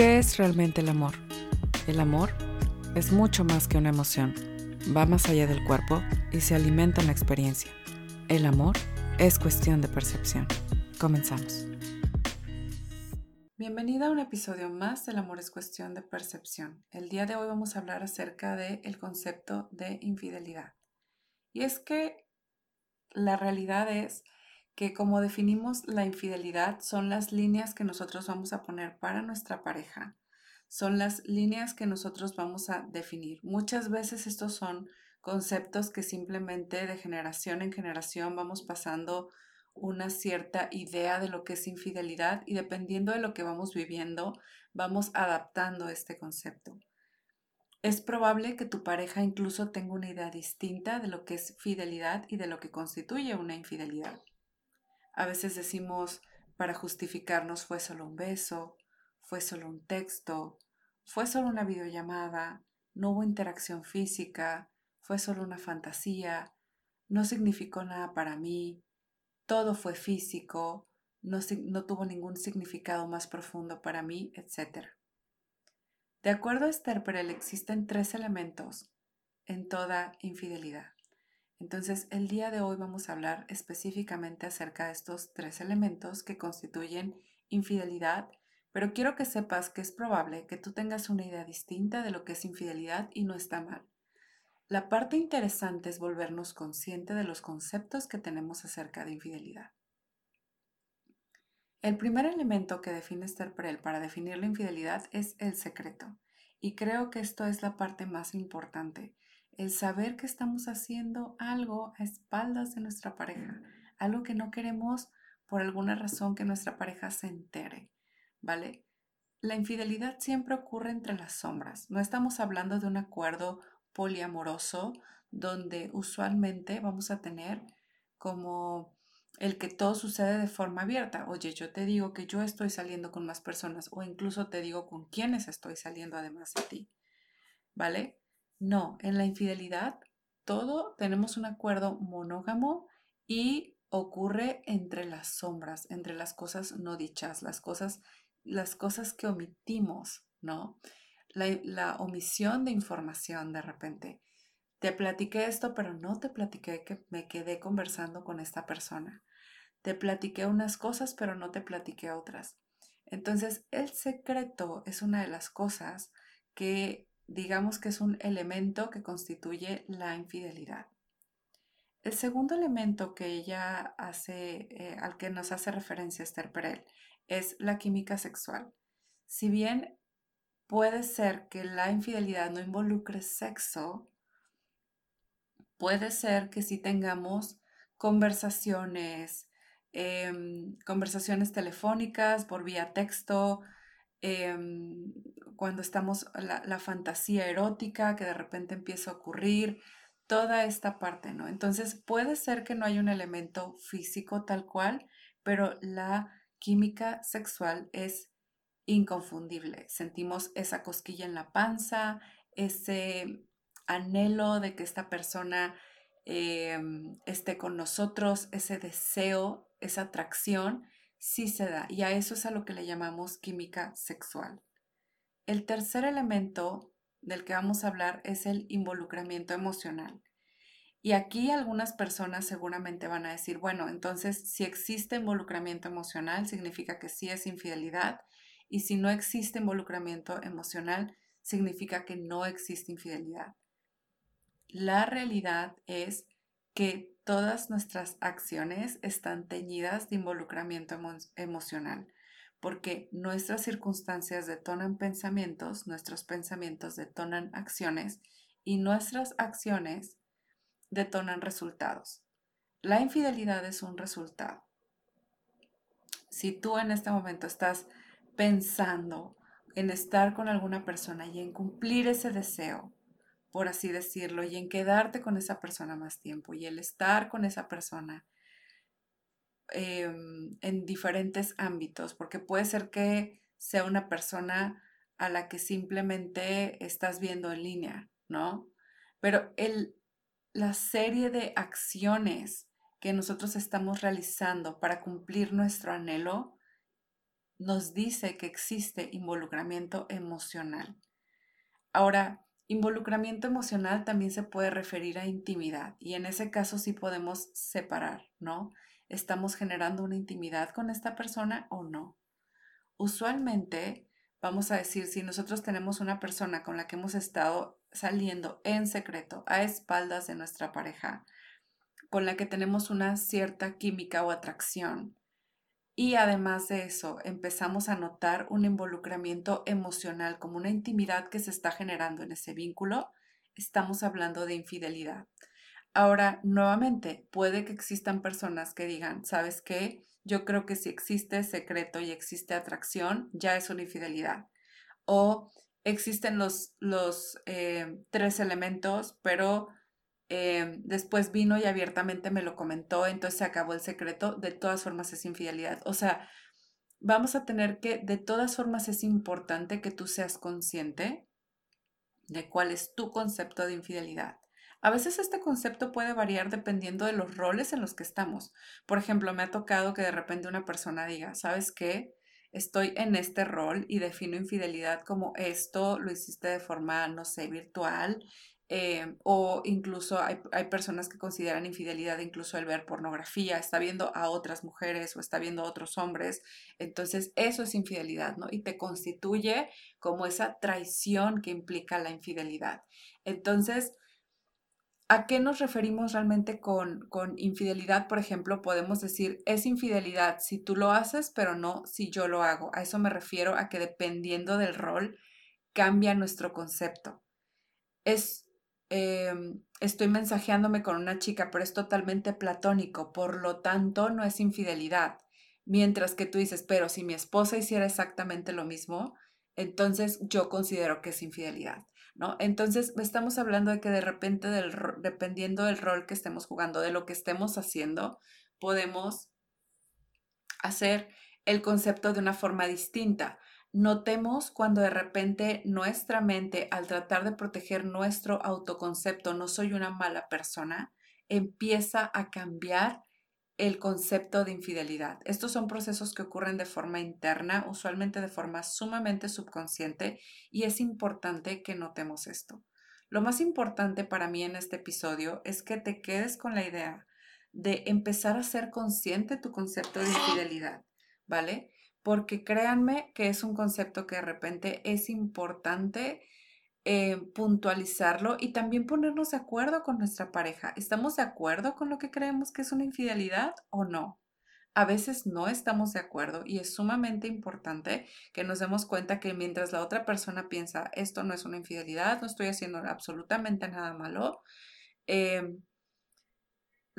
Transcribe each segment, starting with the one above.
¿Qué es realmente el amor? El amor es mucho más que una emoción, va más allá del cuerpo y se alimenta en la experiencia. El amor es cuestión de percepción. Comenzamos. Bienvenida a un episodio más del amor es cuestión de percepción. El día de hoy vamos a hablar acerca del concepto de infidelidad. Y es que la realidad es que como definimos la infidelidad son las líneas que nosotros vamos a poner para nuestra pareja, son las líneas que nosotros vamos a definir. Muchas veces estos son conceptos que simplemente de generación en generación vamos pasando una cierta idea de lo que es infidelidad y dependiendo de lo que vamos viviendo, vamos adaptando este concepto. Es probable que tu pareja incluso tenga una idea distinta de lo que es fidelidad y de lo que constituye una infidelidad. A veces decimos para justificarnos fue solo un beso, fue solo un texto, fue solo una videollamada, no hubo interacción física, fue solo una fantasía, no significó nada para mí, todo fue físico, no, tuvo ningún significado más profundo para mí, etc. De acuerdo a Esther Perel, existen tres elementos en toda infidelidad. Entonces, el día de hoy vamos a hablar específicamente acerca de estos tres elementos que constituyen infidelidad, pero quiero que sepas que es probable que tú tengas una idea distinta de lo que es infidelidad y no está mal. La parte interesante es volvernos consciente de los conceptos que tenemos acerca de infidelidad. El primer elemento que define Esther para definir la infidelidad es el secreto. Y creo que esto es la parte más importante el saber que estamos haciendo algo a espaldas de nuestra pareja, algo que no queremos por alguna razón que nuestra pareja se entere, ¿vale? La infidelidad siempre ocurre entre las sombras. No estamos hablando de un acuerdo poliamoroso donde usualmente vamos a tener como el que todo sucede de forma abierta. Oye, yo te digo que yo estoy saliendo con más personas o incluso te digo con quiénes estoy saliendo además de ti. ¿Vale? No, en la infidelidad todo tenemos un acuerdo monógamo y ocurre entre las sombras, entre las cosas no dichas, las cosas, las cosas que omitimos, ¿no? La, la omisión de información de repente. Te platiqué esto, pero no te platiqué que me quedé conversando con esta persona. Te platiqué unas cosas, pero no te platiqué otras. Entonces, el secreto es una de las cosas que digamos que es un elemento que constituye la infidelidad. El segundo elemento que ella hace, eh, al que nos hace referencia Esther Perel, es la química sexual. Si bien puede ser que la infidelidad no involucre sexo, puede ser que si tengamos conversaciones, em, conversaciones telefónicas por vía texto, Em, cuando estamos, la, fantasía erótica que de repente empieza a ocurrir, toda esta parte, ¿no? Entonces puede ser que no haya un elemento físico tal cual, pero la química sexual es inconfundible. Sentimos esa cosquilla en la panza, ese anhelo de que esta persona em, esté con nosotros, ese deseo, esa atracción sí se da y a eso es a lo que le llamamos química sexual. El tercer elemento del que vamos a hablar es el involucramiento emocional. Y aquí algunas personas seguramente van a decir, bueno, entonces si existe involucramiento emocional, significa que sí es infidelidad. Y si no existe involucramiento emocional, significa que no existe infidelidad. La realidad es que todas nuestras acciones están teñidas de involucramiento emocional, porque nuestras circunstancias detonan pensamientos, nuestros pensamientos detonan acciones y nuestras acciones detonan resultados. La infidelidad es un resultado. Si tú en este momento estás pensando en estar con alguna persona y en cumplir ese deseo, por así decirlo, y en quedarte con esa persona más tiempo y el estar con esa persona em, en diferentes ámbitos, porque puede ser que sea una persona a la que simplemente estás viendo en línea, ¿no? Pero el, la serie de acciones que nosotros estamos realizando para cumplir nuestro anhelo nos dice que existe involucramiento emocional. Ahora, involucramiento emocional también se puede referir a intimidad y en ese caso sí podemos separar, ¿no? ¿Estamos generando una intimidad con esta persona o no? Usualmente, vamos a decir, si nosotros tenemos una persona con la que hemos estado saliendo en secreto, a espaldas de nuestra pareja, con la que tenemos una cierta química o atracción, y además de eso, empezamos a notar un involucramiento emocional, como una intimidad que se está generando en ese vínculo. Estamos hablando de infidelidad. Ahora, nuevamente, puede que existan personas que digan, ¿sabes qué? Yo creo que si existe secreto y existe atracción, ya es una infidelidad. O existen los, los eh, tres elementos, pero Em, después vino y abiertamente me lo comentó, entonces se acabó el secreto, de todas formas es infidelidad. O sea, vamos a tener que, de todas formas es importante que tú seas consciente de cuál es tu concepto de infidelidad. A veces este concepto puede variar dependiendo de los roles en los que estamos. Por ejemplo, me ha tocado que de repente una persona diga, ¿sabes qué? Estoy en este rol y defino infidelidad como esto, lo hiciste de forma, no sé, virtual eh, o incluso hay, personas que consideran infidelidad incluso el ver pornografía, está viendo a otras mujeres o está viendo a otros hombres. Entonces eso es infidelidad, ¿no? Y te constituye como esa traición que implica la infidelidad. Entonces, ¿a qué nos referimos realmente con, con infidelidad? Por ejemplo, podemos decir, es infidelidad si tú lo haces, pero no si yo lo hago. A eso me refiero a que dependiendo del rol cambia nuestro concepto. Es Em, estoy mensajeándome con una chica, pero es totalmente platónico, por lo tanto no es infidelidad. Mientras que tú dices, pero si mi esposa hiciera exactamente lo mismo, entonces yo considero que es infidelidad, ¿no? Entonces estamos hablando de que de repente, dependiendo del rol que estemos jugando, de lo que estemos haciendo, podemos hacer el concepto de una forma distinta. Notemos cuando de repente nuestra mente, al tratar de proteger nuestro autoconcepto, no soy una mala persona, empieza a cambiar el concepto de infidelidad. Estos son procesos que ocurren de forma interna, usualmente de forma sumamente subconsciente, y es importante que notemos esto. Lo más importante para mí en este episodio es que te quedes con la idea de empezar a ser consciente tu concepto de infidelidad, ¿vale? Porque créanme que es un concepto que de repente es importante eh, puntualizarlo y también ponernos de acuerdo con nuestra pareja. ¿Estamos de acuerdo con lo que creemos que es una infidelidad o no? A veces no estamos de acuerdo y es sumamente importante que nos demos cuenta que mientras la otra persona piensa esto no es una infidelidad, no estoy haciendo absolutamente nada malo, eh,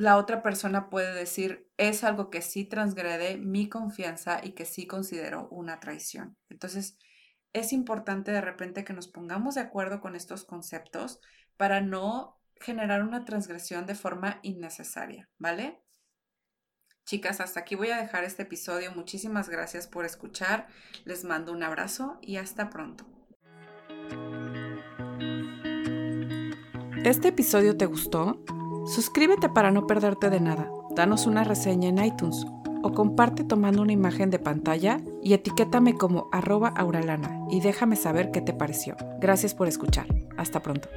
la otra persona puede decir, es algo que sí transgrede mi confianza y que sí considero una traición. Entonces, es importante de repente que nos pongamos de acuerdo con estos conceptos para no generar una transgresión de forma innecesaria, ¿vale? Chicas, hasta aquí voy a dejar este episodio. Muchísimas gracias por escuchar. Les mando un abrazo y hasta pronto. ¿Este episodio te gustó? Suscríbete para no perderte de nada, danos una reseña en iTunes o comparte tomando una imagen de pantalla y etiquétame como arroba auralana y déjame saber qué te pareció. Gracias por escuchar. Hasta pronto.